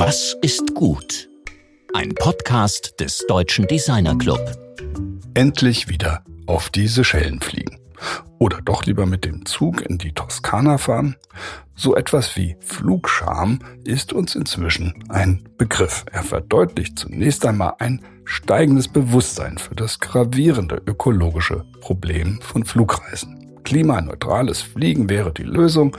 Was ist gut? Ein Podcast des Deutschen Designer Club. Endlich wieder auf die Seychellen fliegen. Oder doch lieber mit dem Zug in die Toskana fahren? So etwas wie Flugscham ist uns inzwischen ein Begriff. Er verdeutlicht zunächst einmal ein steigendes Bewusstsein für das gravierende ökologische Problem von Flugreisen. Klimaneutrales Fliegen wäre die Lösung,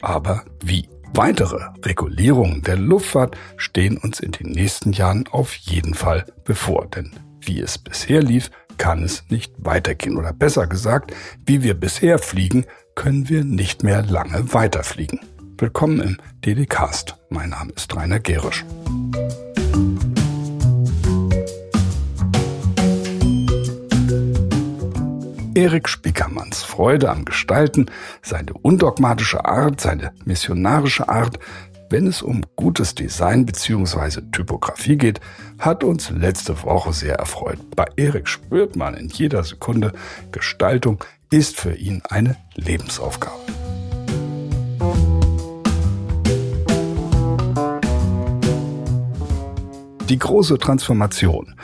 aber wie? Weitere Regulierungen der Luftfahrt stehen uns in den nächsten Jahren auf jeden Fall bevor, denn wie es bisher lief, kann es nicht weitergehen. Oder besser gesagt, wie wir bisher fliegen, können wir nicht mehr lange weiterfliegen. Willkommen im DDcast. Mein Name ist Rainer Gerisch. Erik Spickermanns Freude am Gestalten, seine undogmatische Art, seine missionarische Art, wenn es um gutes Design bzw. Typografie geht, hat uns letzte Woche sehr erfreut. Bei Erik spürt man in jeder Sekunde, Gestaltung ist für ihn eine Lebensaufgabe. Die große Transformation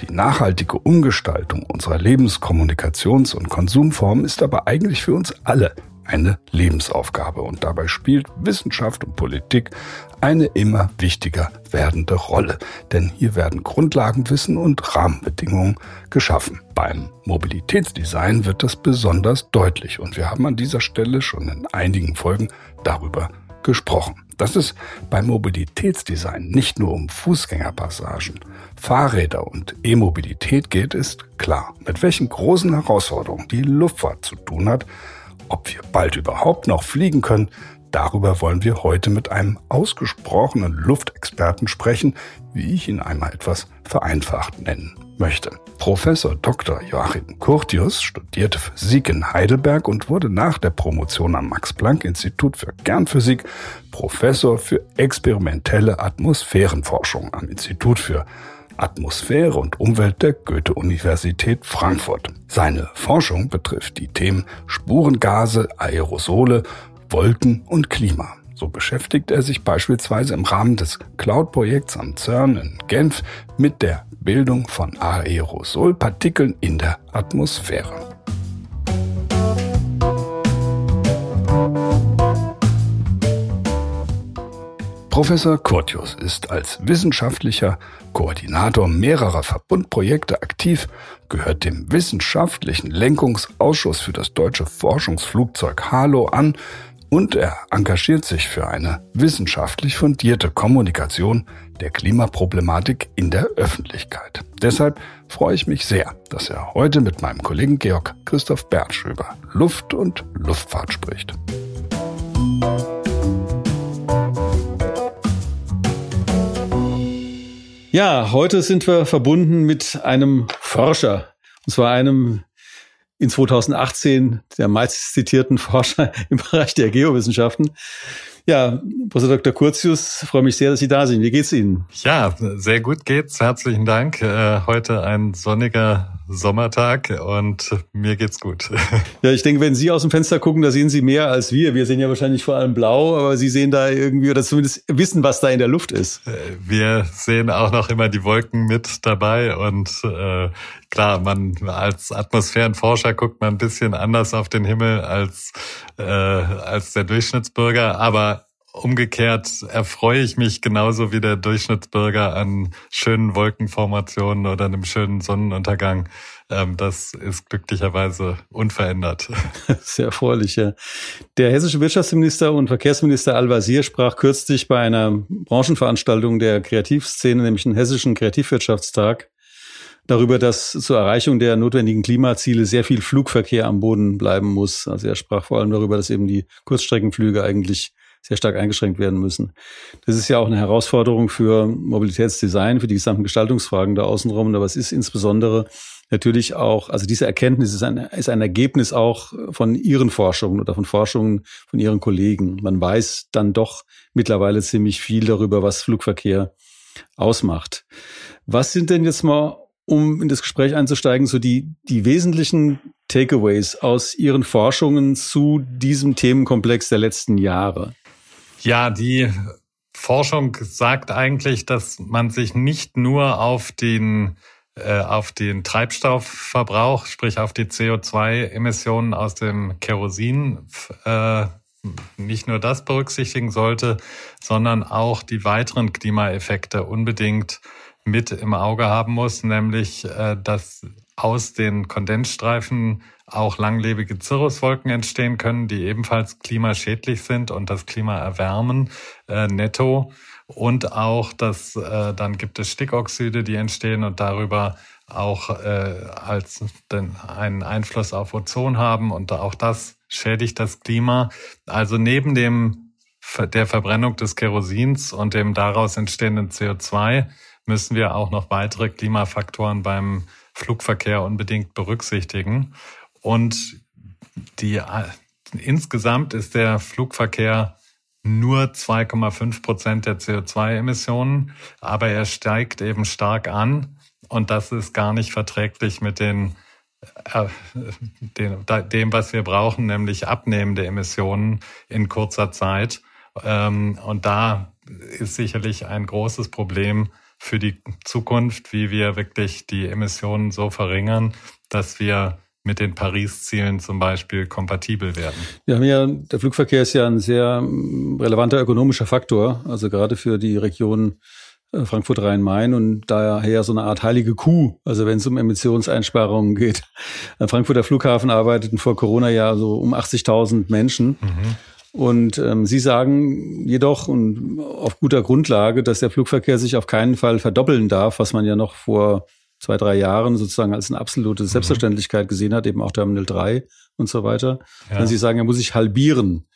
die nachhaltige Umgestaltung unserer Lebenskommunikations- und Konsumformen ist aber eigentlich für uns alle eine Lebensaufgabe. Und dabei spielt Wissenschaft und Politik eine immer wichtiger werdende Rolle, denn hier werden Grundlagenwissen und Rahmenbedingungen geschaffen. Beim Mobilitätsdesign wird das besonders deutlich. Und wir haben an dieser Stelle schon in einigen Folgen darüber gesprochen. Dass es beim Mobilitätsdesign nicht nur um Fußgängerpassagen, Fahrräder und E-Mobilität geht, ist klar. Mit welchen großen Herausforderungen die Luftfahrt zu tun hat, ob wir bald überhaupt noch fliegen können, darüber wollen wir heute mit einem ausgesprochenen Luftexperten sprechen, wie ich ihn einmal etwas vereinfacht nennen möchte. Professor Dr. Joachim Curtius studierte Physik in Heidelberg und wurde nach der Promotion am Max-Planck-Institut für Kernphysik Professor für experimentelle Atmosphärenforschung am Institut für Atmosphäre und Umwelt der Goethe-Universität Frankfurt. Seine Forschung betrifft die Themen Spurengase, Aerosole, Wolken und Klima. So beschäftigt er sich beispielsweise im Rahmen des Cloud-Projekts am CERN in Genf mit der Bildung von Aerosolpartikeln in der Atmosphäre. Professor Curtius ist als wissenschaftlicher Koordinator mehrerer Verbundprojekte aktiv, gehört dem wissenschaftlichen Lenkungsausschuss für das deutsche Forschungsflugzeug Halo an und er engagiert sich für eine wissenschaftlich fundierte Kommunikation der Klimaproblematik in der Öffentlichkeit. Deshalb freue ich mich sehr, dass er heute mit meinem Kollegen Georg Christoph Bertsch über Luft und Luftfahrt spricht. Ja, heute sind wir verbunden mit einem Forscher. Und zwar einem in 2018 der meist zitierten Forscher im Bereich der Geowissenschaften. Ja, Professor Dr. Curtius, freue mich sehr, dass Sie da sind. Wie geht's Ihnen? Ja, sehr gut geht's. Herzlichen Dank. Äh, heute ein sonniger Sommertag und mir geht's gut. Ja, ich denke, wenn Sie aus dem Fenster gucken, da sehen Sie mehr als wir. Wir sehen ja wahrscheinlich vor allem blau, aber Sie sehen da irgendwie oder zumindest wissen, was da in der Luft ist. Äh, wir sehen auch noch immer die Wolken mit dabei und äh, klar, man als Atmosphärenforscher guckt man ein bisschen anders auf den Himmel als äh, als der Durchschnittsbürger, aber Umgekehrt erfreue ich mich genauso wie der Durchschnittsbürger an schönen Wolkenformationen oder einem schönen Sonnenuntergang. Ähm, das ist glücklicherweise unverändert. Sehr erfreulich, ja. Der hessische Wirtschaftsminister und Verkehrsminister Al-Wazir sprach kürzlich bei einer Branchenveranstaltung der Kreativszene, nämlich den Hessischen Kreativwirtschaftstag, darüber, dass zur Erreichung der notwendigen Klimaziele sehr viel Flugverkehr am Boden bleiben muss. Also er sprach vor allem darüber, dass eben die Kurzstreckenflüge eigentlich sehr stark eingeschränkt werden müssen. Das ist ja auch eine Herausforderung für Mobilitätsdesign, für die gesamten Gestaltungsfragen da außenrum. Aber es ist insbesondere natürlich auch, also diese Erkenntnis ist ein, ist ein Ergebnis auch von Ihren Forschungen oder von Forschungen von Ihren Kollegen. Man weiß dann doch mittlerweile ziemlich viel darüber, was Flugverkehr ausmacht. Was sind denn jetzt mal, um in das Gespräch einzusteigen, so die, die wesentlichen Takeaways aus Ihren Forschungen zu diesem Themenkomplex der letzten Jahre? Ja, die Forschung sagt eigentlich, dass man sich nicht nur auf den äh, auf den Treibstoffverbrauch, sprich auf die CO2-Emissionen aus dem Kerosin, äh, nicht nur das berücksichtigen sollte, sondern auch die weiteren Klimaeffekte unbedingt mit im Auge haben muss, nämlich äh, dass aus den Kondensstreifen auch langlebige Cirruswolken entstehen können, die ebenfalls klimaschädlich sind und das Klima erwärmen äh, netto. Und auch, dass äh, dann gibt es Stickoxide, die entstehen und darüber auch äh, als den, einen Einfluss auf Ozon haben und auch das schädigt das Klima. Also neben dem der Verbrennung des Kerosins und dem daraus entstehenden CO2 müssen wir auch noch weitere Klimafaktoren beim Flugverkehr unbedingt berücksichtigen. Und die, insgesamt ist der Flugverkehr nur 2,5 Prozent der CO2-Emissionen, aber er steigt eben stark an und das ist gar nicht verträglich mit den, äh, den, dem, was wir brauchen, nämlich abnehmende Emissionen in kurzer Zeit. Ähm, und da ist sicherlich ein großes Problem für die Zukunft, wie wir wirklich die Emissionen so verringern, dass wir mit den Paris-Zielen zum Beispiel kompatibel werden. Wir haben ja, der Flugverkehr ist ja ein sehr mm, relevanter ökonomischer Faktor, also gerade für die Region äh, Frankfurt-Rhein-Main und daher so eine Art heilige Kuh, also wenn es um Emissionseinsparungen geht. Am Frankfurter Flughafen arbeiteten vor Corona ja so um 80.000 Menschen. Mhm. Und ähm, Sie sagen jedoch und auf guter Grundlage, dass der Flugverkehr sich auf keinen Fall verdoppeln darf, was man ja noch vor zwei, drei Jahren sozusagen als eine absolute mhm. Selbstverständlichkeit gesehen hat, eben auch Terminal 3 und so weiter. Ja. Sie sagen, er muss sich halbieren.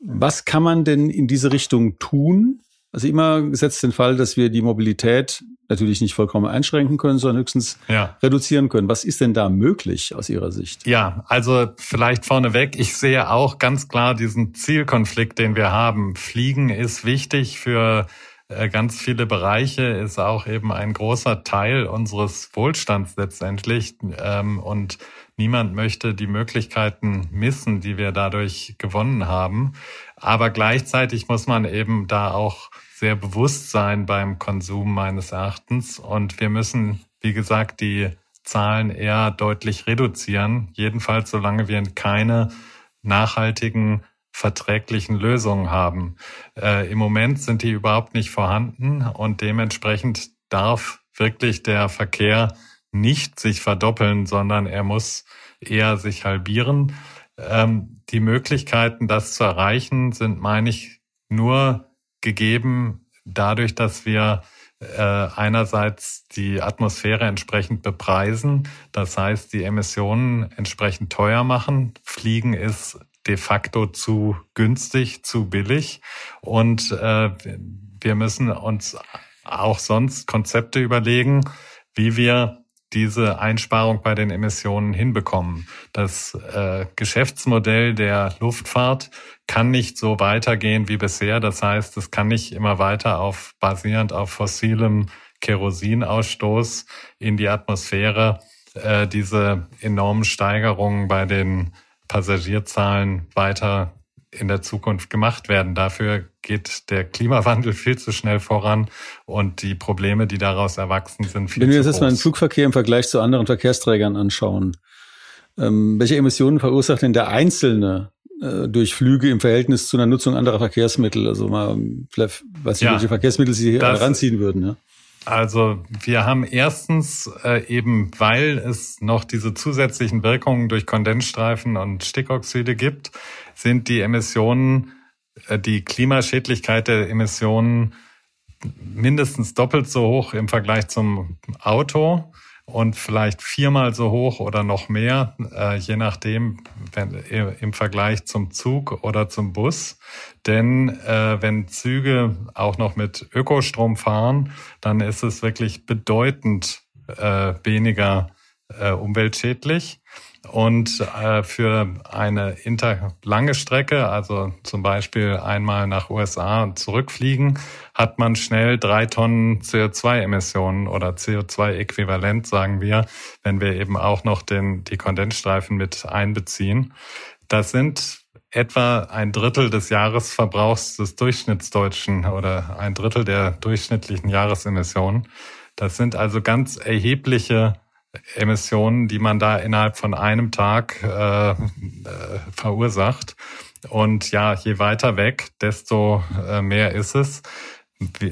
Was kann man denn in diese Richtung tun? Also immer gesetzt den Fall, dass wir die Mobilität natürlich nicht vollkommen einschränken können, sondern höchstens ja. reduzieren können. Was ist denn da möglich aus Ihrer Sicht? Ja, also vielleicht vorneweg, ich sehe auch ganz klar diesen Zielkonflikt, den wir haben. Fliegen ist wichtig für äh, ganz viele Bereiche, ist auch eben ein großer Teil unseres Wohlstands letztendlich. Ähm, und niemand möchte die Möglichkeiten missen, die wir dadurch gewonnen haben. Aber gleichzeitig muss man eben da auch sehr bewusst sein beim Konsum meines Erachtens. Und wir müssen, wie gesagt, die Zahlen eher deutlich reduzieren. Jedenfalls, solange wir keine nachhaltigen, verträglichen Lösungen haben. Äh, Im Moment sind die überhaupt nicht vorhanden und dementsprechend darf wirklich der Verkehr nicht sich verdoppeln, sondern er muss eher sich halbieren. Ähm, die Möglichkeiten, das zu erreichen, sind, meine ich, nur gegeben dadurch, dass wir äh, einerseits die Atmosphäre entsprechend bepreisen, das heißt die Emissionen entsprechend teuer machen. Fliegen ist de facto zu günstig, zu billig und äh, wir müssen uns auch sonst Konzepte überlegen, wie wir diese Einsparung bei den Emissionen hinbekommen. Das äh, Geschäftsmodell der Luftfahrt kann nicht so weitergehen wie bisher. Das heißt, es kann nicht immer weiter auf basierend auf fossilem Kerosinausstoß in die Atmosphäre äh, diese enormen Steigerungen bei den Passagierzahlen weiter in der Zukunft gemacht werden. Dafür geht der Klimawandel viel zu schnell voran und die Probleme, die daraus erwachsen sind, viel Wenn wir uns jetzt mal den Flugverkehr im Vergleich zu anderen Verkehrsträgern anschauen, ähm, welche Emissionen verursacht denn der Einzelne äh, durch Flüge im Verhältnis zu einer Nutzung anderer Verkehrsmittel? Also mal, vielleicht, weiß ich, ja, welche Verkehrsmittel Sie hier ranziehen würden, ja? Also wir haben erstens äh, eben, weil es noch diese zusätzlichen Wirkungen durch Kondensstreifen und Stickoxide gibt, sind die Emissionen, äh, die Klimaschädlichkeit der Emissionen mindestens doppelt so hoch im Vergleich zum Auto und vielleicht viermal so hoch oder noch mehr, äh, je nachdem, wenn, im Vergleich zum Zug oder zum Bus. Denn äh, wenn Züge auch noch mit Ökostrom fahren, dann ist es wirklich bedeutend äh, weniger äh, umweltschädlich. Und äh, für eine inter lange Strecke, also zum Beispiel einmal nach USA zurückfliegen, hat man schnell drei Tonnen CO2-Emissionen oder CO2-Äquivalent, sagen wir, wenn wir eben auch noch den, die Kondensstreifen mit einbeziehen. Das sind etwa ein Drittel des Jahresverbrauchs des Durchschnittsdeutschen oder ein Drittel der durchschnittlichen Jahresemissionen. Das sind also ganz erhebliche Emissionen, die man da innerhalb von einem Tag äh, äh, verursacht. Und ja, je weiter weg, desto äh, mehr ist es.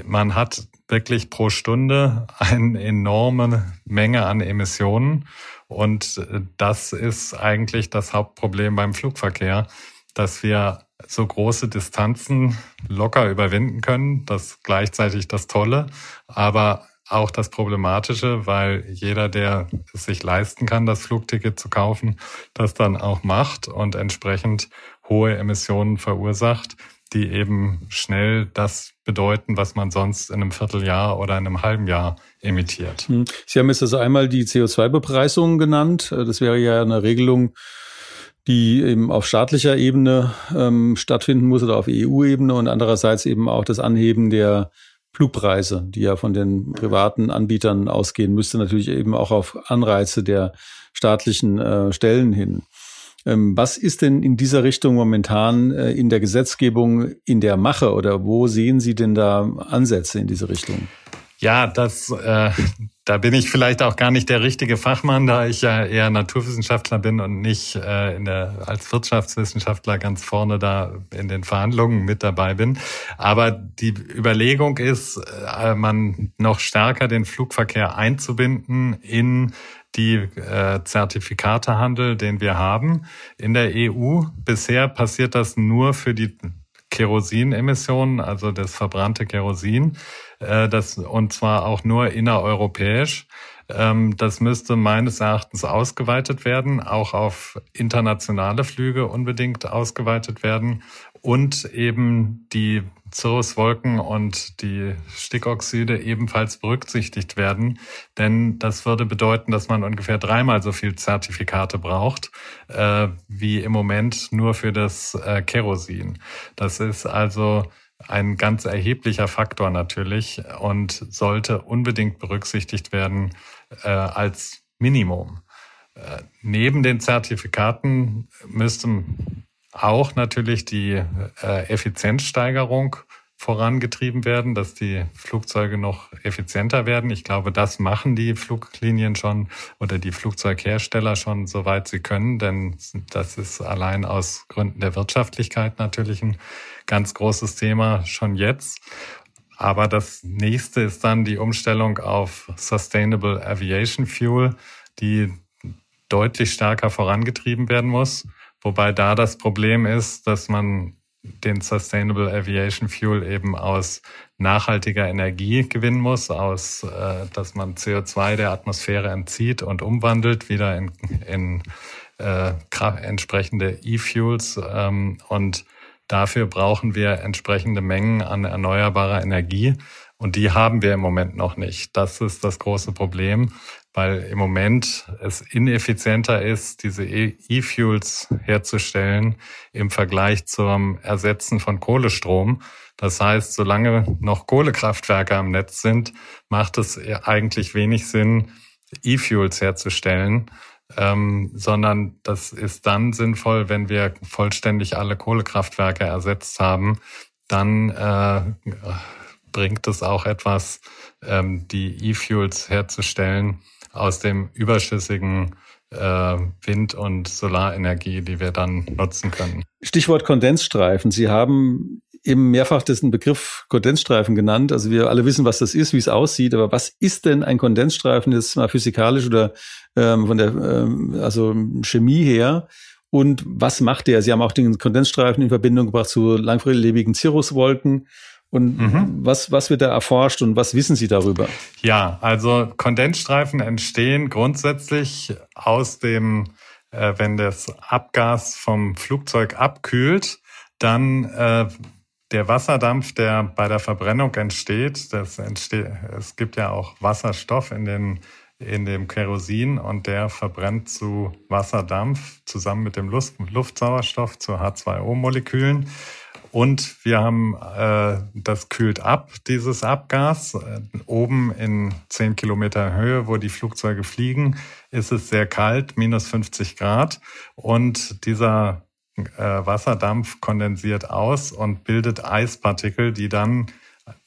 Man hat wirklich pro Stunde eine enorme Menge an Emissionen. Und äh, das ist eigentlich das Hauptproblem beim Flugverkehr, dass wir so große Distanzen locker überwinden können. Das gleichzeitig das Tolle, aber auch das Problematische, weil jeder, der es sich leisten kann, das Flugticket zu kaufen, das dann auch macht und entsprechend hohe Emissionen verursacht, die eben schnell das bedeuten, was man sonst in einem Vierteljahr oder in einem halben Jahr emittiert. Hm. Sie haben jetzt also einmal die CO2-Bepreisung genannt. Das wäre ja eine Regelung, die eben auf staatlicher Ebene ähm, stattfinden muss oder auf EU-Ebene und andererseits eben auch das Anheben der Flugpreise, die ja von den privaten Anbietern ausgehen, müsste natürlich eben auch auf Anreize der staatlichen äh, Stellen hin. Ähm, was ist denn in dieser Richtung momentan äh, in der Gesetzgebung in der Mache oder wo sehen Sie denn da Ansätze in diese Richtung? Ja, das, äh, da bin ich vielleicht auch gar nicht der richtige Fachmann, da ich ja eher Naturwissenschaftler bin und nicht äh, in der, als Wirtschaftswissenschaftler ganz vorne da in den Verhandlungen mit dabei bin. Aber die Überlegung ist, äh, man noch stärker den Flugverkehr einzubinden in die äh, Zertifikatehandel, den wir haben in der EU. Bisher passiert das nur für die Kerosinemissionen, also das verbrannte Kerosin äh, das, und zwar auch nur innereuropäisch. Ähm, das müsste meines Erachtens ausgeweitet werden, auch auf internationale Flüge unbedingt ausgeweitet werden und eben die Cirruswolken und die Stickoxide ebenfalls berücksichtigt werden. Denn das würde bedeuten, dass man ungefähr dreimal so viel Zertifikate braucht, äh, wie im Moment nur für das äh, Kerosin. Das ist also ein ganz erheblicher Faktor natürlich und sollte unbedingt berücksichtigt werden äh, als Minimum. Äh, neben den Zertifikaten müsste auch natürlich die äh, Effizienzsteigerung vorangetrieben werden, dass die Flugzeuge noch effizienter werden. Ich glaube, das machen die Fluglinien schon oder die Flugzeughersteller schon, soweit sie können, denn das ist allein aus Gründen der Wirtschaftlichkeit natürlich ein ganz großes Thema schon jetzt. Aber das nächste ist dann die Umstellung auf Sustainable Aviation Fuel, die deutlich stärker vorangetrieben werden muss. Wobei da das Problem ist, dass man den Sustainable Aviation Fuel eben aus nachhaltiger Energie gewinnen muss, aus, äh, dass man CO2 der Atmosphäre entzieht und umwandelt wieder in, in äh, entsprechende E-Fuels. Ähm, und dafür brauchen wir entsprechende Mengen an erneuerbarer Energie. Und die haben wir im Moment noch nicht. Das ist das große Problem weil im Moment es ineffizienter ist, diese E-Fuels herzustellen im Vergleich zum Ersetzen von Kohlestrom. Das heißt, solange noch Kohlekraftwerke am Netz sind, macht es eigentlich wenig Sinn, E-Fuels herzustellen, ähm, sondern das ist dann sinnvoll, wenn wir vollständig alle Kohlekraftwerke ersetzt haben. Dann äh, bringt es auch etwas, ähm, die E-Fuels herzustellen, aus dem überschüssigen äh, Wind- und Solarenergie, die wir dann nutzen können. Stichwort Kondensstreifen. Sie haben eben mehrfach diesen Begriff Kondensstreifen genannt. Also wir alle wissen, was das ist, wie es aussieht. Aber was ist denn ein Kondensstreifen jetzt mal physikalisch oder ähm, von der ähm, also Chemie her? Und was macht der? Sie haben auch den Kondensstreifen in Verbindung gebracht zu langfristigen Cirruswolken. Und mhm. was, was wird da erforscht und was wissen Sie darüber? Ja, also Kondensstreifen entstehen grundsätzlich aus dem, äh, wenn das Abgas vom Flugzeug abkühlt, dann äh, der Wasserdampf, der bei der Verbrennung entsteht, das entsteht, es gibt ja auch Wasserstoff in den in dem Kerosin und der verbrennt zu Wasserdampf zusammen mit dem Luft, Luftsauerstoff zu H2O-Molekülen. Und wir haben, äh, das kühlt ab, dieses Abgas. Oben in 10 Kilometer Höhe, wo die Flugzeuge fliegen, ist es sehr kalt, minus 50 Grad. Und dieser Wasserdampf kondensiert aus und bildet Eispartikel, die dann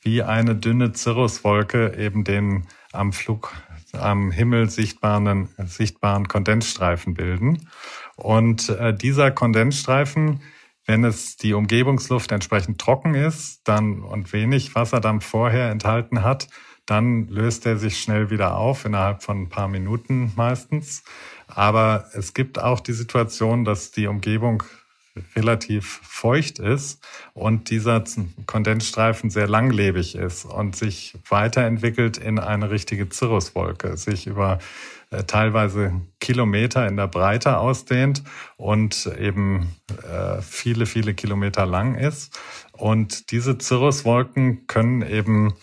wie eine dünne Cirruswolke eben den am Flug am Himmel sichtbaren, sichtbaren Kondensstreifen bilden. Und äh, dieser Kondensstreifen, wenn es die Umgebungsluft entsprechend trocken ist dann und wenig Wasserdampf vorher enthalten hat, dann löst er sich schnell wieder auf, innerhalb von ein paar Minuten meistens. Aber es gibt auch die Situation, dass die Umgebung relativ feucht ist und dieser Kondensstreifen sehr langlebig ist und sich weiterentwickelt in eine richtige Cirruswolke, sich über äh, teilweise Kilometer in der Breite ausdehnt und eben äh, viele, viele Kilometer lang ist. Und diese Cirruswolken können eben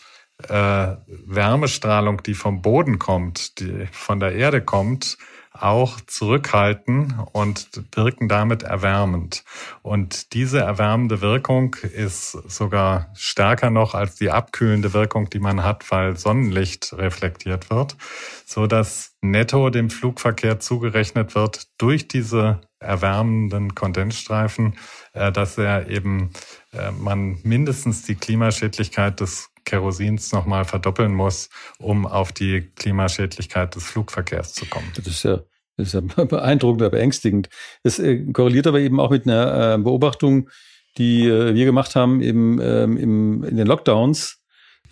äh, Wärmestrahlung, die vom Boden kommt, die von der Erde kommt, auch zurückhalten und wirken damit erwärmend. Und diese erwärmende Wirkung ist sogar stärker noch als die abkühlende Wirkung, die man hat, weil Sonnenlicht reflektiert wird, so dass netto dem Flugverkehr zugerechnet wird durch diese erwärmenden Kondensstreifen, äh, dass er eben äh, man mindestens die Klimaschädlichkeit des Kerosins nochmal verdoppeln muss, um auf die Klimaschädlichkeit des Flugverkehrs zu kommen. Das ist ja, das ist ja beeindruckend, aber beängstigend. Es äh, korreliert aber eben auch mit einer äh, Beobachtung, die äh, wir gemacht haben eben ähm, im, in den Lockdowns,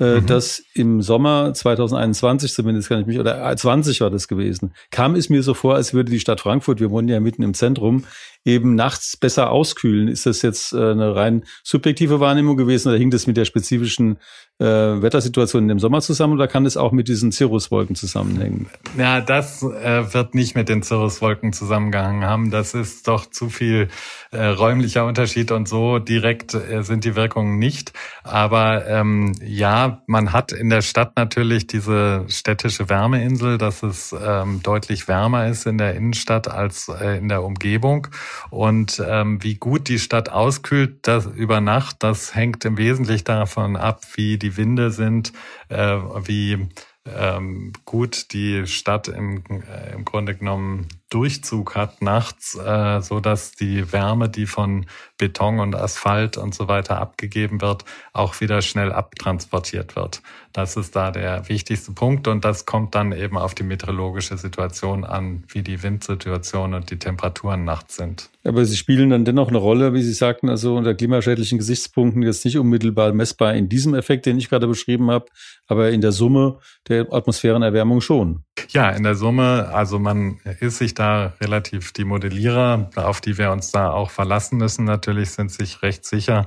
äh, mhm. dass im Sommer 2021 zumindest kann ich mich, oder 20 war das gewesen, kam es mir so vor, als würde die Stadt Frankfurt, wir wohnen ja mitten im Zentrum, eben nachts besser auskühlen. Ist das jetzt äh, eine rein subjektive Wahrnehmung gewesen oder hing das mit der spezifischen äh, Wettersituation im Sommer zusammen oder kann es auch mit diesen Cirruswolken zusammenhängen? Ja, das äh, wird nicht mit den Cirruswolken zusammengehangen haben. Das ist doch zu viel äh, räumlicher Unterschied und so direkt äh, sind die Wirkungen nicht. Aber ähm, ja, man hat in der Stadt natürlich diese städtische Wärmeinsel, dass es ähm, deutlich wärmer ist in der Innenstadt als äh, in der Umgebung. Und ähm, wie gut die Stadt auskühlt das über Nacht, das hängt im Wesentlichen davon ab, wie die Winde sind, äh, wie ähm, gut die Stadt im, äh, im Grunde genommen Durchzug hat nachts, äh, so dass die Wärme, die von Beton und Asphalt und so weiter abgegeben wird, auch wieder schnell abtransportiert wird. Das ist da der wichtigste Punkt und das kommt dann eben auf die meteorologische Situation an, wie die Windsituation und die Temperaturen nachts sind. Aber sie spielen dann dennoch eine Rolle, wie Sie sagten, also unter klimaschädlichen Gesichtspunkten jetzt nicht unmittelbar messbar in diesem Effekt, den ich gerade beschrieben habe, aber in der Summe der Atmosphärenerwärmung schon. Ja, in der Summe, also man ist sich da relativ, die Modellierer, auf die wir uns da auch verlassen müssen, natürlich sind sich recht sicher,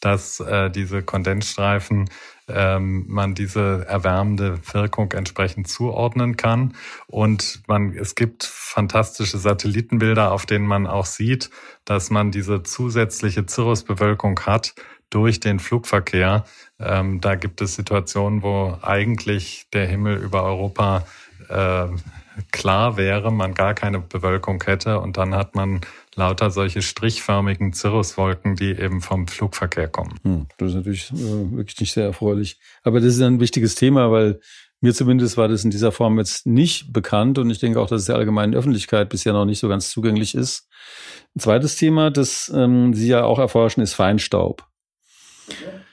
dass äh, diese Kondensstreifen ähm, man diese erwärmende Wirkung entsprechend zuordnen kann. Und man, es gibt fantastische Satellitenbilder, auf denen man auch sieht, dass man diese zusätzliche Cirrusbewölkung hat durch den Flugverkehr. Ähm, da gibt es Situationen, wo eigentlich der Himmel über Europa äh, klar wäre, man gar keine Bewölkung hätte und dann hat man lauter solche strichförmigen Cirruswolken, die eben vom Flugverkehr kommen. Hm, das ist natürlich äh, wirklich nicht sehr erfreulich. Aber das ist ein wichtiges Thema, weil mir zumindest war das in dieser Form jetzt nicht bekannt und ich denke auch, dass es der allgemeinen Öffentlichkeit bisher noch nicht so ganz zugänglich ist. Ein zweites Thema, das ähm, Sie ja auch erforschen, ist Feinstaub. Okay.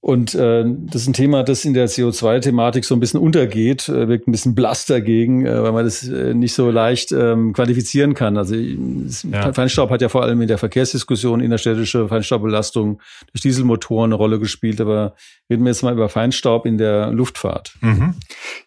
Und äh, das ist ein Thema, das in der CO2-Thematik so ein bisschen untergeht, äh, wirkt ein bisschen blass dagegen, äh, weil man das äh, nicht so leicht ähm, quantifizieren kann. Also ja. Feinstaub hat ja vor allem in der Verkehrsdiskussion innerstädtische Feinstaubbelastung durch Dieselmotoren eine Rolle gespielt. Aber reden wir jetzt mal über Feinstaub in der Luftfahrt. Mhm.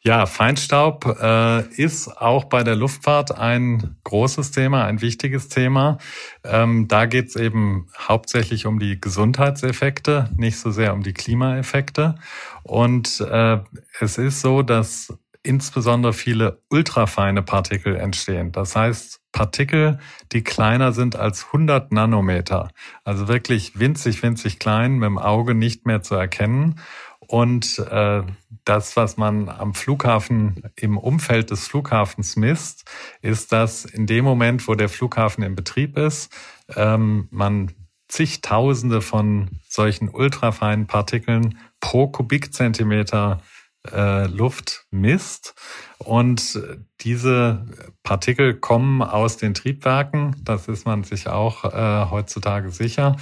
Ja, Feinstaub äh, ist auch bei der Luftfahrt ein großes Thema, ein wichtiges Thema. Ähm, da geht es eben hauptsächlich um die Gesundheitseffekte, nicht so sehr um die Klimaeffekte. Und äh, es ist so, dass insbesondere viele ultrafeine Partikel entstehen. Das heißt, Partikel, die kleiner sind als 100 Nanometer. Also wirklich winzig, winzig klein, mit dem Auge nicht mehr zu erkennen. Und äh, das, was man am Flughafen im Umfeld des Flughafens misst, ist, dass in dem Moment, wo der Flughafen in Betrieb ist, ähm, man zigtausende von solchen ultrafeinen Partikeln pro Kubikzentimeter äh, Luft misst. Und diese Partikel kommen aus den Triebwerken. Das ist man sich auch äh, heutzutage sicher.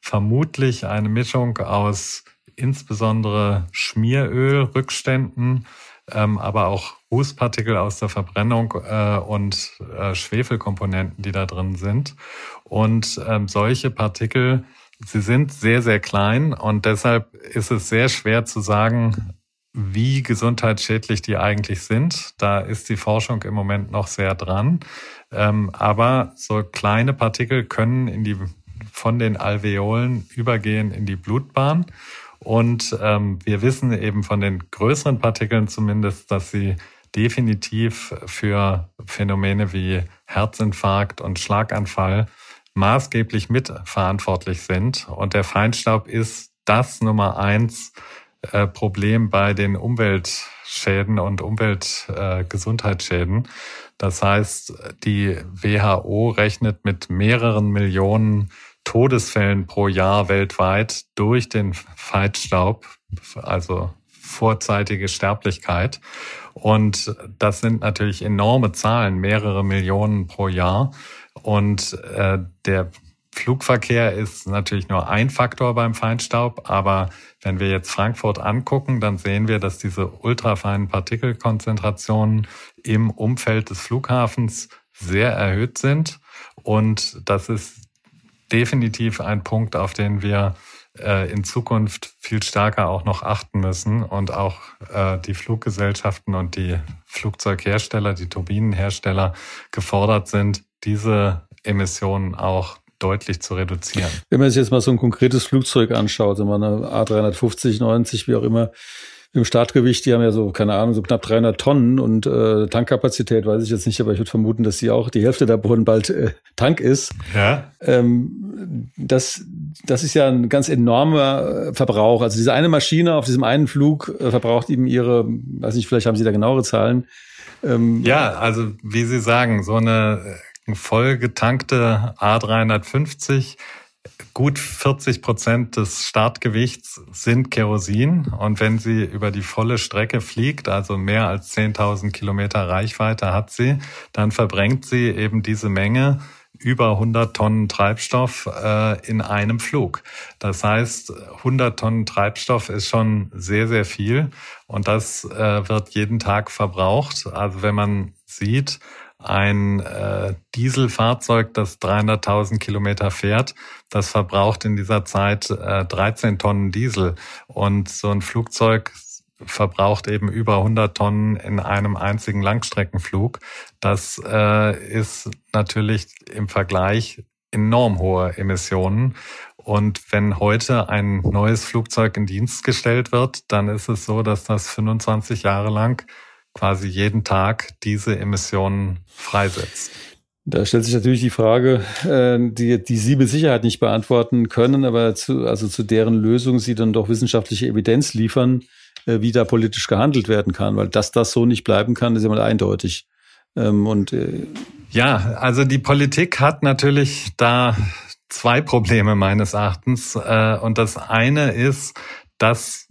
Vermutlich eine Mischung aus insbesondere Schmierölrückständen, ähm, aber auch Rußpartikel aus der Verbrennung äh, und äh, Schwefelkomponenten, die da drin sind. Und ähm, solche Partikel, sie sind sehr, sehr klein und deshalb ist es sehr schwer zu sagen, wie gesundheitsschädlich die eigentlich sind. Da ist die Forschung im Moment noch sehr dran. Ähm, aber so kleine Partikel können in die, von den Alveolen übergehen in die Blutbahn. Und ähm, wir wissen eben von den größeren Partikeln zumindest, dass sie definitiv für Phänomene wie Herzinfarkt und Schlaganfall maßgeblich mitverantwortlich sind. Und der Feinstaub ist das Nummer eins äh, Problem bei den Umweltschäden und Umweltgesundheitsschäden. Das heißt, die WHO rechnet mit mehreren Millionen Todesfällen pro Jahr weltweit durch den Feinstaub, also vorzeitige Sterblichkeit. Und das sind natürlich enorme Zahlen, mehrere Millionen pro Jahr. Und äh, der Flugverkehr ist natürlich nur ein Faktor beim Feinstaub, aber wenn wir jetzt Frankfurt angucken, dann sehen wir, dass diese ultrafeinen Partikelkonzentrationen im Umfeld des Flughafens sehr erhöht sind. Und das ist definitiv ein Punkt, auf den wir äh, in Zukunft viel stärker auch noch achten müssen und auch äh, die Fluggesellschaften und die Flugzeughersteller, die Turbinenhersteller gefordert sind, diese Emissionen auch deutlich zu reduzieren. Wenn man sich jetzt mal so ein konkretes Flugzeug anschaut, wenn man eine A350, 90, wie auch immer, im Startgewicht, die haben ja so, keine Ahnung, so knapp 300 Tonnen und äh, Tankkapazität weiß ich jetzt nicht, aber ich würde vermuten, dass sie auch die Hälfte der Boden bald äh, Tank ist. Ja. Ähm, das, das ist ja ein ganz enormer Verbrauch. Also diese eine Maschine auf diesem einen Flug äh, verbraucht eben ihre, weiß nicht, vielleicht haben Sie da genauere Zahlen. Ähm, ja, also wie Sie sagen, so eine voll getankte A350 gut 40 Prozent des Startgewichts sind Kerosin. Und wenn sie über die volle Strecke fliegt, also mehr als 10.000 Kilometer Reichweite hat sie, dann verbrennt sie eben diese Menge über 100 Tonnen Treibstoff äh, in einem Flug. Das heißt, 100 Tonnen Treibstoff ist schon sehr, sehr viel und das äh, wird jeden Tag verbraucht. Also wenn man sieht, ein äh, Dieselfahrzeug, das 300.000 Kilometer fährt, das verbraucht in dieser Zeit äh, 13 Tonnen Diesel. Und so ein Flugzeug verbraucht eben über 100 Tonnen in einem einzigen Langstreckenflug. Das äh, ist natürlich im Vergleich enorm hohe Emissionen. Und wenn heute ein neues Flugzeug in Dienst gestellt wird, dann ist es so, dass das 25 Jahre lang quasi jeden Tag diese Emissionen freisetzt. Da stellt sich natürlich die Frage, äh, die, die Sie mit Sicherheit nicht beantworten können, aber zu, also zu deren Lösung Sie dann doch wissenschaftliche Evidenz liefern, äh, wie da politisch gehandelt werden kann, weil dass das so nicht bleiben kann, ist ja mal eindeutig. Ähm, und äh ja, also die Politik hat natürlich da zwei Probleme meines Erachtens. Und das eine ist, dass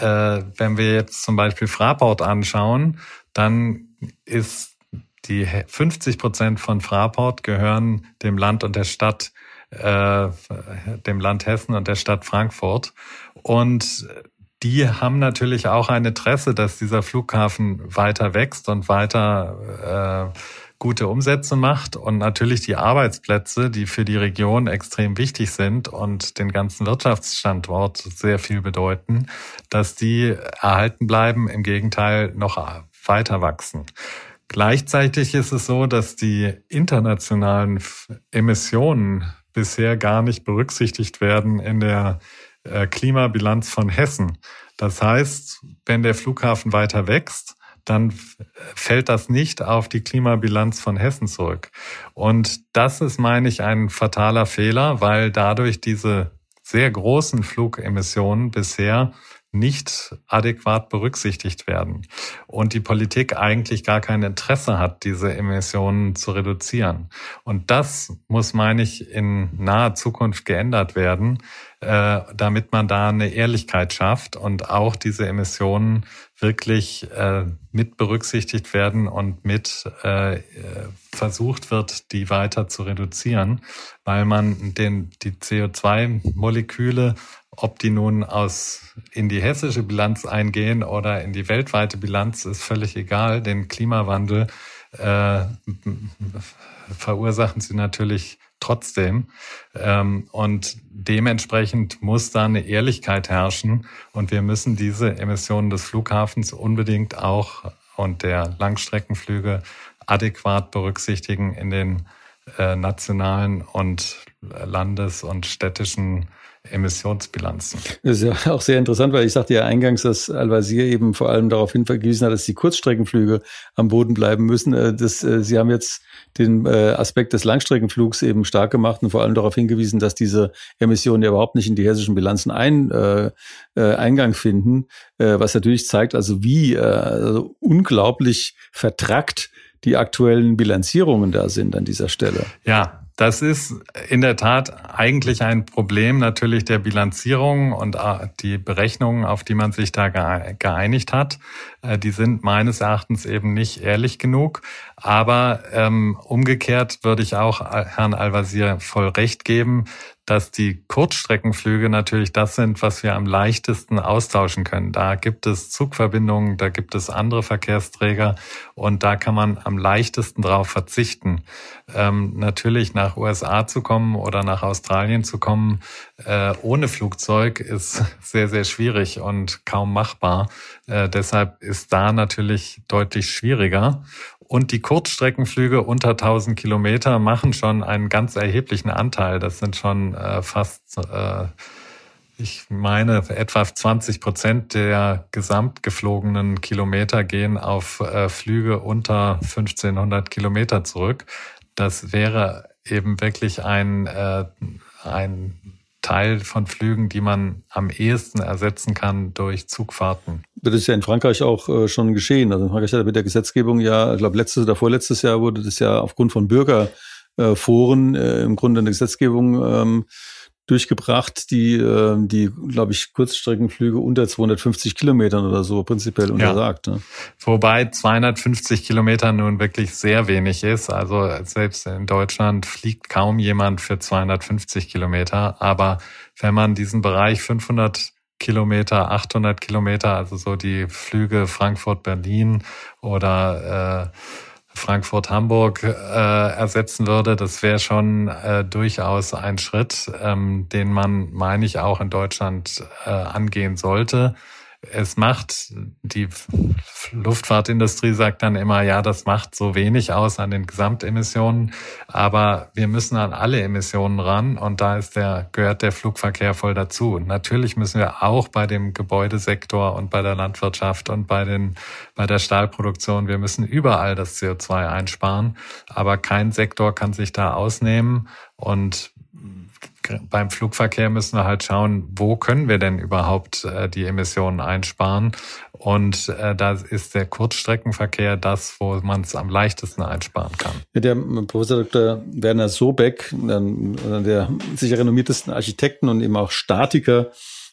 äh, wenn wir jetzt zum Beispiel Fraport anschauen, dann ist die 50 Prozent von Fraport gehören dem Land und der Stadt, äh, dem Land Hessen und der Stadt Frankfurt. Und die haben natürlich auch ein Interesse, dass dieser Flughafen weiter wächst und weiter äh, gute Umsätze macht und natürlich die Arbeitsplätze, die für die Region extrem wichtig sind und den ganzen Wirtschaftsstandort sehr viel bedeuten, dass die erhalten bleiben, im Gegenteil noch weiter wachsen. Gleichzeitig ist es so, dass die internationalen Emissionen bisher gar nicht berücksichtigt werden in der äh, Klimabilanz von Hessen. Das heißt, wenn der Flughafen weiter wächst, dann fällt das nicht auf die Klimabilanz von Hessen zurück. Und das ist, meine ich, ein fataler Fehler, weil dadurch diese sehr großen Flugemissionen bisher nicht adäquat berücksichtigt werden und die Politik eigentlich gar kein Interesse hat, diese Emissionen zu reduzieren. Und das muss, meine ich, in naher Zukunft geändert werden, äh, damit man da eine Ehrlichkeit schafft und auch diese Emissionen wirklich äh, mit berücksichtigt werden und mit äh, versucht wird, die weiter zu reduzieren, weil man den, die CO2-Moleküle ob die nun aus in die hessische Bilanz eingehen oder in die weltweite Bilanz, ist völlig egal. Den Klimawandel äh, verursachen sie natürlich trotzdem. Ähm, und dementsprechend muss da eine Ehrlichkeit herrschen. Und wir müssen diese Emissionen des Flughafens unbedingt auch und der Langstreckenflüge adäquat berücksichtigen in den äh, nationalen und landes- und städtischen Emissionsbilanzen. Das ist ja auch sehr interessant, weil ich sagte ja eingangs, dass Al-Wazir eben vor allem darauf hingewiesen hat, dass die Kurzstreckenflüge am Boden bleiben müssen. Äh, das, äh, Sie haben jetzt den äh, Aspekt des Langstreckenflugs eben stark gemacht und vor allem darauf hingewiesen, dass diese Emissionen ja überhaupt nicht in die hessischen Bilanzen ein, äh, Eingang finden, was natürlich zeigt, also wie also unglaublich vertrackt die aktuellen Bilanzierungen da sind an dieser Stelle. Ja, das ist in der Tat eigentlich ein Problem natürlich der Bilanzierung und äh, die Berechnungen, auf die man sich da geeinigt hat. Äh, die sind meines Erachtens eben nicht ehrlich genug. Aber ähm, umgekehrt würde ich auch äh, Herrn Al-Wazir voll recht geben dass die Kurzstreckenflüge natürlich das sind, was wir am leichtesten austauschen können. Da gibt es Zugverbindungen, da gibt es andere Verkehrsträger und da kann man am leichtesten drauf verzichten. Ähm, natürlich nach USA zu kommen oder nach Australien zu kommen äh, ohne Flugzeug ist sehr, sehr schwierig und kaum machbar. Äh, deshalb ist da natürlich deutlich schwieriger. Und die Kurzstreckenflüge unter 1000 Kilometer machen schon einen ganz erheblichen Anteil. Das sind schon äh, fast, äh, ich meine, etwa 20 Prozent der gesamt geflogenen Kilometer gehen auf äh, Flüge unter 1500 Kilometer zurück. Das wäre eben wirklich ein, äh, ein Teil von Flügen, die man am ehesten ersetzen kann durch Zugfahrten. Das ist ja in Frankreich auch äh, schon geschehen. Also in Frankreich hat mit der Gesetzgebung ja, ich glaube letztes oder vorletztes Jahr wurde das ja aufgrund von Bürgerforen äh, im Grunde eine Gesetzgebung ähm, durchgebracht, die, äh, die glaube ich, Kurzstreckenflüge unter 250 Kilometern oder so prinzipiell untersagt. Ja. Ne? Wobei 250 Kilometer nun wirklich sehr wenig ist. Also selbst in Deutschland fliegt kaum jemand für 250 Kilometer. Aber wenn man diesen Bereich 500 Kilometer, 800 Kilometer, also so die Flüge Frankfurt-Berlin oder äh, Frankfurt-Hamburg äh, ersetzen würde, das wäre schon äh, durchaus ein Schritt, ähm, den man, meine ich, auch in Deutschland äh, angehen sollte es macht, die Luftfahrtindustrie sagt dann immer, ja, das macht so wenig aus an den Gesamtemissionen, aber wir müssen an alle Emissionen ran und da ist der, gehört der Flugverkehr voll dazu. natürlich müssen wir auch bei dem Gebäudesektor und bei der Landwirtschaft und bei den, bei der Stahlproduktion, wir müssen überall das CO2 einsparen, aber kein Sektor kann sich da ausnehmen und beim Flugverkehr müssen wir halt schauen, wo können wir denn überhaupt äh, die Emissionen einsparen? Und äh, da ist der Kurzstreckenverkehr das, wo man es am leichtesten einsparen kann. Der Professor Dr. Werner Sobeck, einer der sicher renommiertesten Architekten und eben auch Statiker,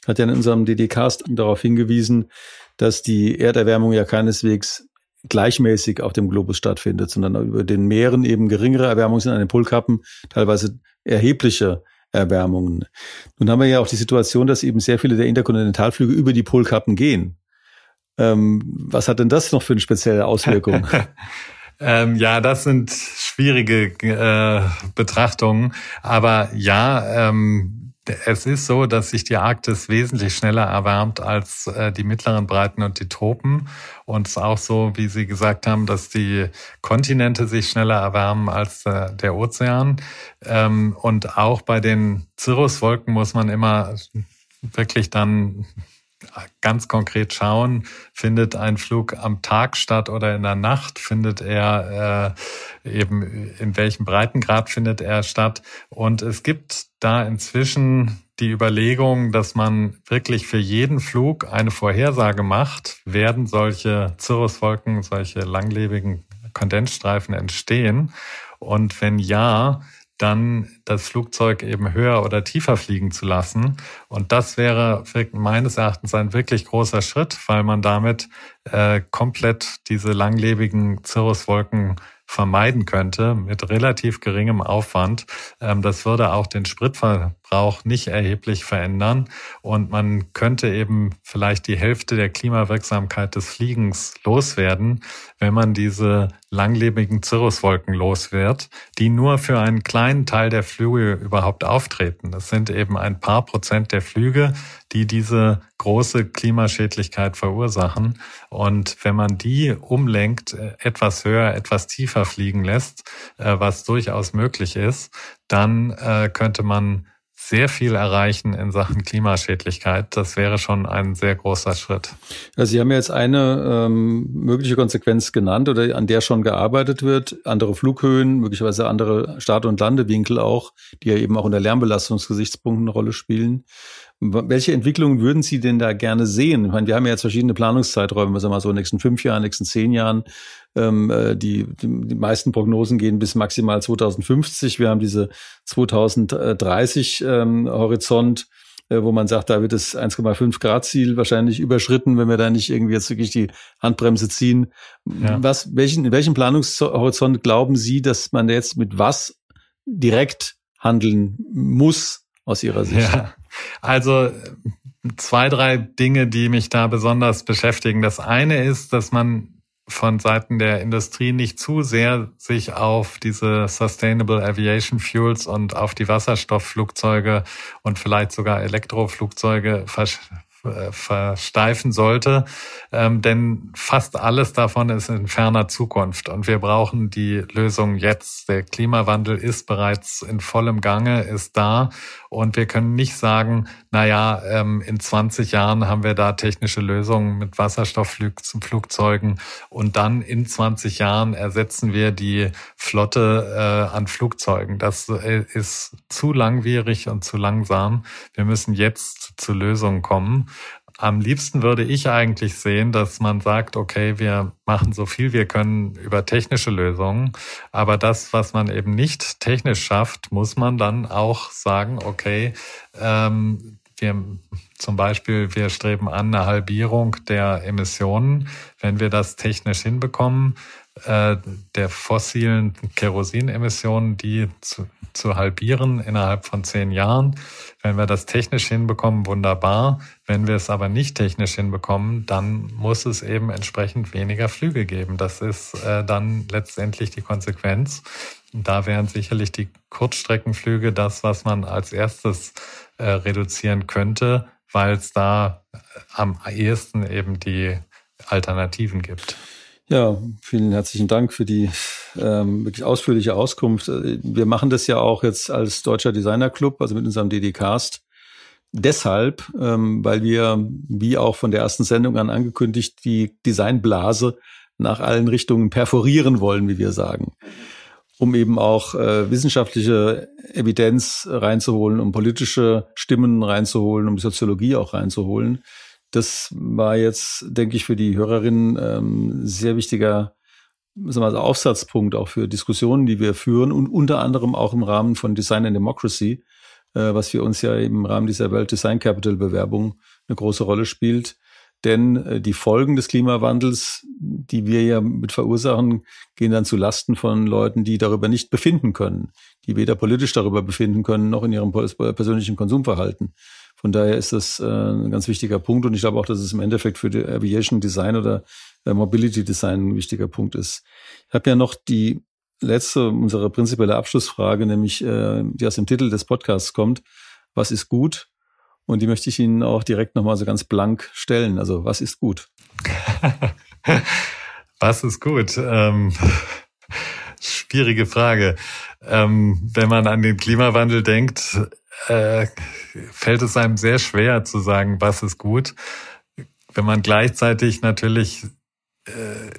hat ja in unserem DD-Cast darauf hingewiesen, dass die Erderwärmung ja keineswegs gleichmäßig auf dem Globus stattfindet, sondern über den Meeren eben geringere Erwärmungen sind an den Polkappen, teilweise erhebliche Erwärmungen. Nun haben wir ja auch die Situation, dass eben sehr viele der Interkontinentalflüge über die Polkappen gehen. Ähm, was hat denn das noch für eine spezielle Auswirkung? ähm, ja, das sind schwierige äh, Betrachtungen. Aber ja, ähm, es ist so, dass sich die Arktis wesentlich schneller erwärmt als äh, die mittleren Breiten und die Tropen. Und es ist auch so, wie Sie gesagt haben, dass die Kontinente sich schneller erwärmen als äh, der Ozean. Ähm, und auch bei den Cirruswolken muss man immer wirklich dann ganz konkret schauen, findet ein Flug am Tag statt oder in der Nacht, findet er äh, eben in welchem Breitengrad findet er statt. Und es gibt da inzwischen die Überlegung, dass man wirklich für jeden Flug eine Vorhersage macht, werden solche Cirruswolken, solche langlebigen Kondensstreifen entstehen? Und wenn ja, dann das Flugzeug eben höher oder tiefer fliegen zu lassen. Und das wäre meines Erachtens ein wirklich großer Schritt, weil man damit äh, komplett diese langlebigen Cirruswolken vermeiden könnte mit relativ geringem Aufwand. Ähm, das würde auch den Spritverbrauch nicht erheblich verändern und man könnte eben vielleicht die Hälfte der Klimawirksamkeit des Fliegens loswerden, wenn man diese langlebigen Cirruswolken los die nur für einen kleinen Teil der Flüge überhaupt auftreten. Das sind eben ein paar Prozent der Flüge, die diese große Klimaschädlichkeit verursachen. Und wenn man die umlenkt, äh, etwas höher, etwas tiefer fliegen lässt, äh, was durchaus möglich ist, dann äh, könnte man sehr viel erreichen in Sachen Klimaschädlichkeit. Das wäre schon ein sehr großer Schritt. Also Sie haben jetzt eine ähm, mögliche Konsequenz genannt oder an der schon gearbeitet wird. Andere Flughöhen, möglicherweise andere Start- und Landewinkel auch, die ja eben auch unter Lärmbelastungsgesichtspunkten eine Rolle spielen. Welche Entwicklungen würden Sie denn da gerne sehen? Ich meine, wir haben ja jetzt verschiedene Planungszeiträume, sagen wir mal so, in den nächsten fünf Jahren, nächsten zehn Jahren. Ähm, äh, die, die, die meisten Prognosen gehen bis maximal 2050. Wir haben diese 2030 ähm, Horizont, äh, wo man sagt, da wird das 1,5 Grad Ziel wahrscheinlich überschritten, wenn wir da nicht irgendwie jetzt wirklich die Handbremse ziehen. Ja. Was, welchen, in welchem Planungshorizont glauben Sie, dass man jetzt mit was direkt handeln muss aus Ihrer Sicht? Ja. Also zwei, drei Dinge, die mich da besonders beschäftigen. Das eine ist, dass man von Seiten der Industrie nicht zu sehr sich auf diese Sustainable Aviation Fuels und auf die Wasserstoffflugzeuge und vielleicht sogar Elektroflugzeuge versteifen sollte. Ähm, denn fast alles davon ist in ferner Zukunft und wir brauchen die Lösung jetzt. Der Klimawandel ist bereits in vollem Gange, ist da und wir können nicht sagen, na ja, ähm, in 20 Jahren haben wir da technische Lösungen mit Wasserstoffflugzeugen und dann in 20 Jahren ersetzen wir die Flotte äh, an Flugzeugen. Das äh, ist zu langwierig und zu langsam. Wir müssen jetzt zu Lösungen kommen. Am liebsten würde ich eigentlich sehen, dass man sagt, okay, wir machen so viel wir können über technische Lösungen, aber das, was man eben nicht technisch schafft, muss man dann auch sagen, okay, ähm, wir zum Beispiel, wir streben an eine Halbierung der Emissionen. Wenn wir das technisch hinbekommen, äh, der fossilen Kerosinemissionen, die zu, zu halbieren innerhalb von zehn Jahren. Wenn wir das technisch hinbekommen, wunderbar. Wenn wir es aber nicht technisch hinbekommen, dann muss es eben entsprechend weniger Flüge geben. Das ist äh, dann letztendlich die Konsequenz. Da wären sicherlich die Kurzstreckenflüge das, was man als erstes äh, reduzieren könnte, weil es da äh, am ehesten eben die Alternativen gibt. Ja, vielen herzlichen Dank für die ähm, wirklich ausführliche Auskunft. Äh, wir machen das ja auch jetzt als Deutscher Designer Club, also mit unserem DD-Cast. Deshalb, ähm, weil wir, wie auch von der ersten Sendung an angekündigt, die Designblase nach allen Richtungen perforieren wollen, wie wir sagen. Um eben auch äh, wissenschaftliche Evidenz reinzuholen, um politische Stimmen reinzuholen, um die Soziologie auch reinzuholen. Das war jetzt, denke ich, für die Hörerinnen ähm, sehr wichtiger sagen wir, mal, Aufsatzpunkt auch für Diskussionen, die wir führen und unter anderem auch im Rahmen von Design and Democracy, äh, was für uns ja im Rahmen dieser Welt Design Capital Bewerbung eine große Rolle spielt. Denn äh, die Folgen des Klimawandels, die wir ja mit verursachen, gehen dann zu Lasten von Leuten, die darüber nicht befinden können, die weder politisch darüber befinden können, noch in ihrem persönlichen Konsumverhalten. Von daher ist das äh, ein ganz wichtiger Punkt und ich glaube auch, dass es im Endeffekt für die Aviation Design oder äh, Mobility Design ein wichtiger Punkt ist. Ich habe ja noch die letzte, unsere prinzipielle Abschlussfrage, nämlich äh, die aus dem Titel des Podcasts kommt. Was ist gut? Und die möchte ich Ihnen auch direkt nochmal so ganz blank stellen. Also was ist gut? was ist gut? Ähm, schwierige Frage. Ähm, wenn man an den Klimawandel denkt, äh, fällt es einem sehr schwer zu sagen, was ist gut. Wenn man gleichzeitig natürlich äh,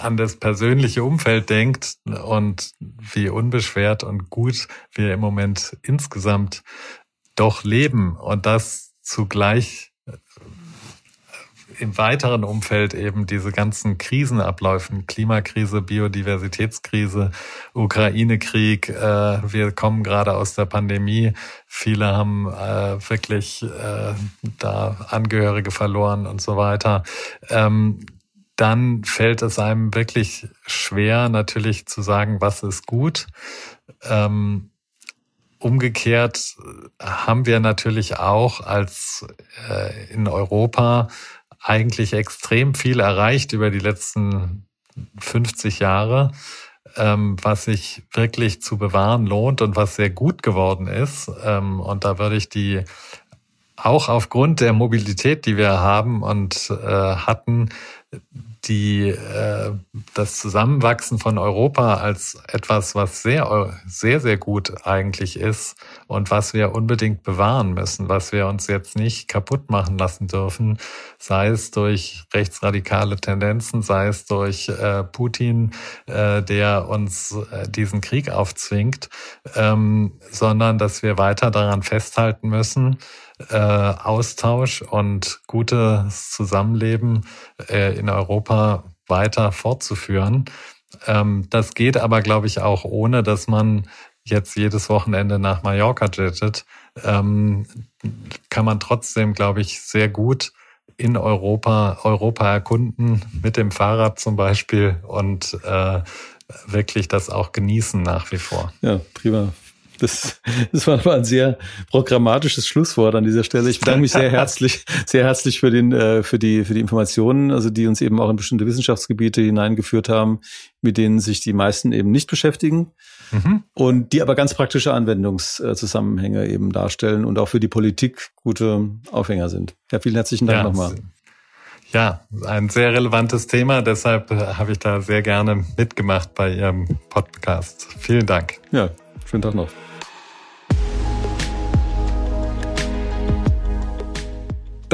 an das persönliche Umfeld denkt und wie unbeschwert und gut wir im Moment insgesamt doch leben und das zugleich im weiteren Umfeld eben diese ganzen Krisen abläufen. Klimakrise, Biodiversitätskrise, Ukraine-Krieg. Äh, wir kommen gerade aus der Pandemie. Viele haben äh, wirklich äh, da Angehörige verloren und so weiter. Ähm, dann fällt es einem wirklich schwer, natürlich zu sagen, was ist gut. Ähm, umgekehrt haben wir natürlich auch als äh, in Europa eigentlich extrem viel erreicht über die letzten 50 Jahre, ähm, was sich wirklich zu bewahren lohnt und was sehr gut geworden ist. Ähm, und da würde ich die auch aufgrund der Mobilität, die wir haben und äh, hatten, die äh, das Zusammenwachsen von Europa als etwas, was sehr, sehr, sehr gut eigentlich ist und was wir unbedingt bewahren müssen, was wir uns jetzt nicht kaputt machen lassen dürfen, sei es durch rechtsradikale Tendenzen, sei es durch äh, Putin, äh, der uns äh, diesen Krieg aufzwingt, ähm, sondern dass wir weiter daran festhalten müssen, äh, Austausch und gutes Zusammenleben äh, in Europa weiter fortzuführen. Ähm, das geht aber, glaube ich, auch ohne, dass man jetzt jedes Wochenende nach Mallorca jettet. Ähm, kann man trotzdem, glaube ich, sehr gut in Europa, Europa erkunden, mit dem Fahrrad zum Beispiel und äh, wirklich das auch genießen nach wie vor. Ja, prima. Das, das war aber ein sehr programmatisches Schlusswort an dieser Stelle. Ich bedanke mich sehr herzlich, sehr herzlich für den, äh, für die, für die Informationen, also die uns eben auch in bestimmte Wissenschaftsgebiete hineingeführt haben, mit denen sich die meisten eben nicht beschäftigen mhm. und die aber ganz praktische Anwendungszusammenhänge eben darstellen und auch für die Politik gute Aufhänger sind. Ja, vielen herzlichen Dank ja, nochmal. Ja, ein sehr relevantes Thema. Deshalb habe ich da sehr gerne mitgemacht bei Ihrem Podcast. Vielen Dank. Ja, schönen Tag noch.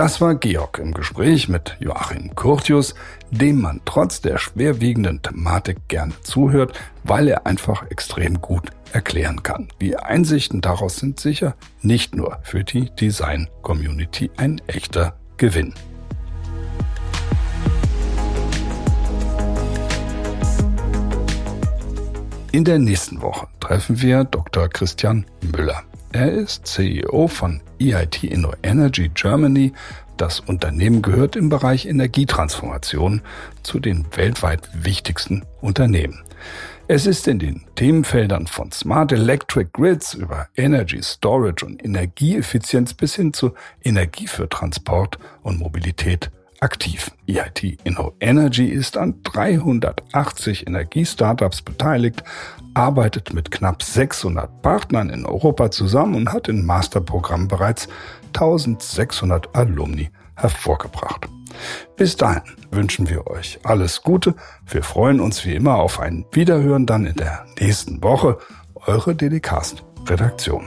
Das war Georg im Gespräch mit Joachim Curtius, dem man trotz der schwerwiegenden Thematik gerne zuhört, weil er einfach extrem gut erklären kann. Die Einsichten daraus sind sicher nicht nur für die Design-Community ein echter Gewinn. In der nächsten Woche treffen wir Dr. Christian Müller. Er ist CEO von EIT Inno Energy Germany. Das Unternehmen gehört im Bereich Energietransformation zu den weltweit wichtigsten Unternehmen. Es ist in den Themenfeldern von Smart Electric Grids über Energy Storage und Energieeffizienz bis hin zu Energie für Transport und Mobilität aktiv. EIT Inno Energy ist an 380 Energiestartups beteiligt, arbeitet mit knapp 600 Partnern in Europa zusammen und hat im Masterprogramm bereits 1600 Alumni hervorgebracht. Bis dahin wünschen wir euch alles Gute. Wir freuen uns wie immer auf ein Wiederhören dann in der nächsten Woche. Eure Dedicast Redaktion.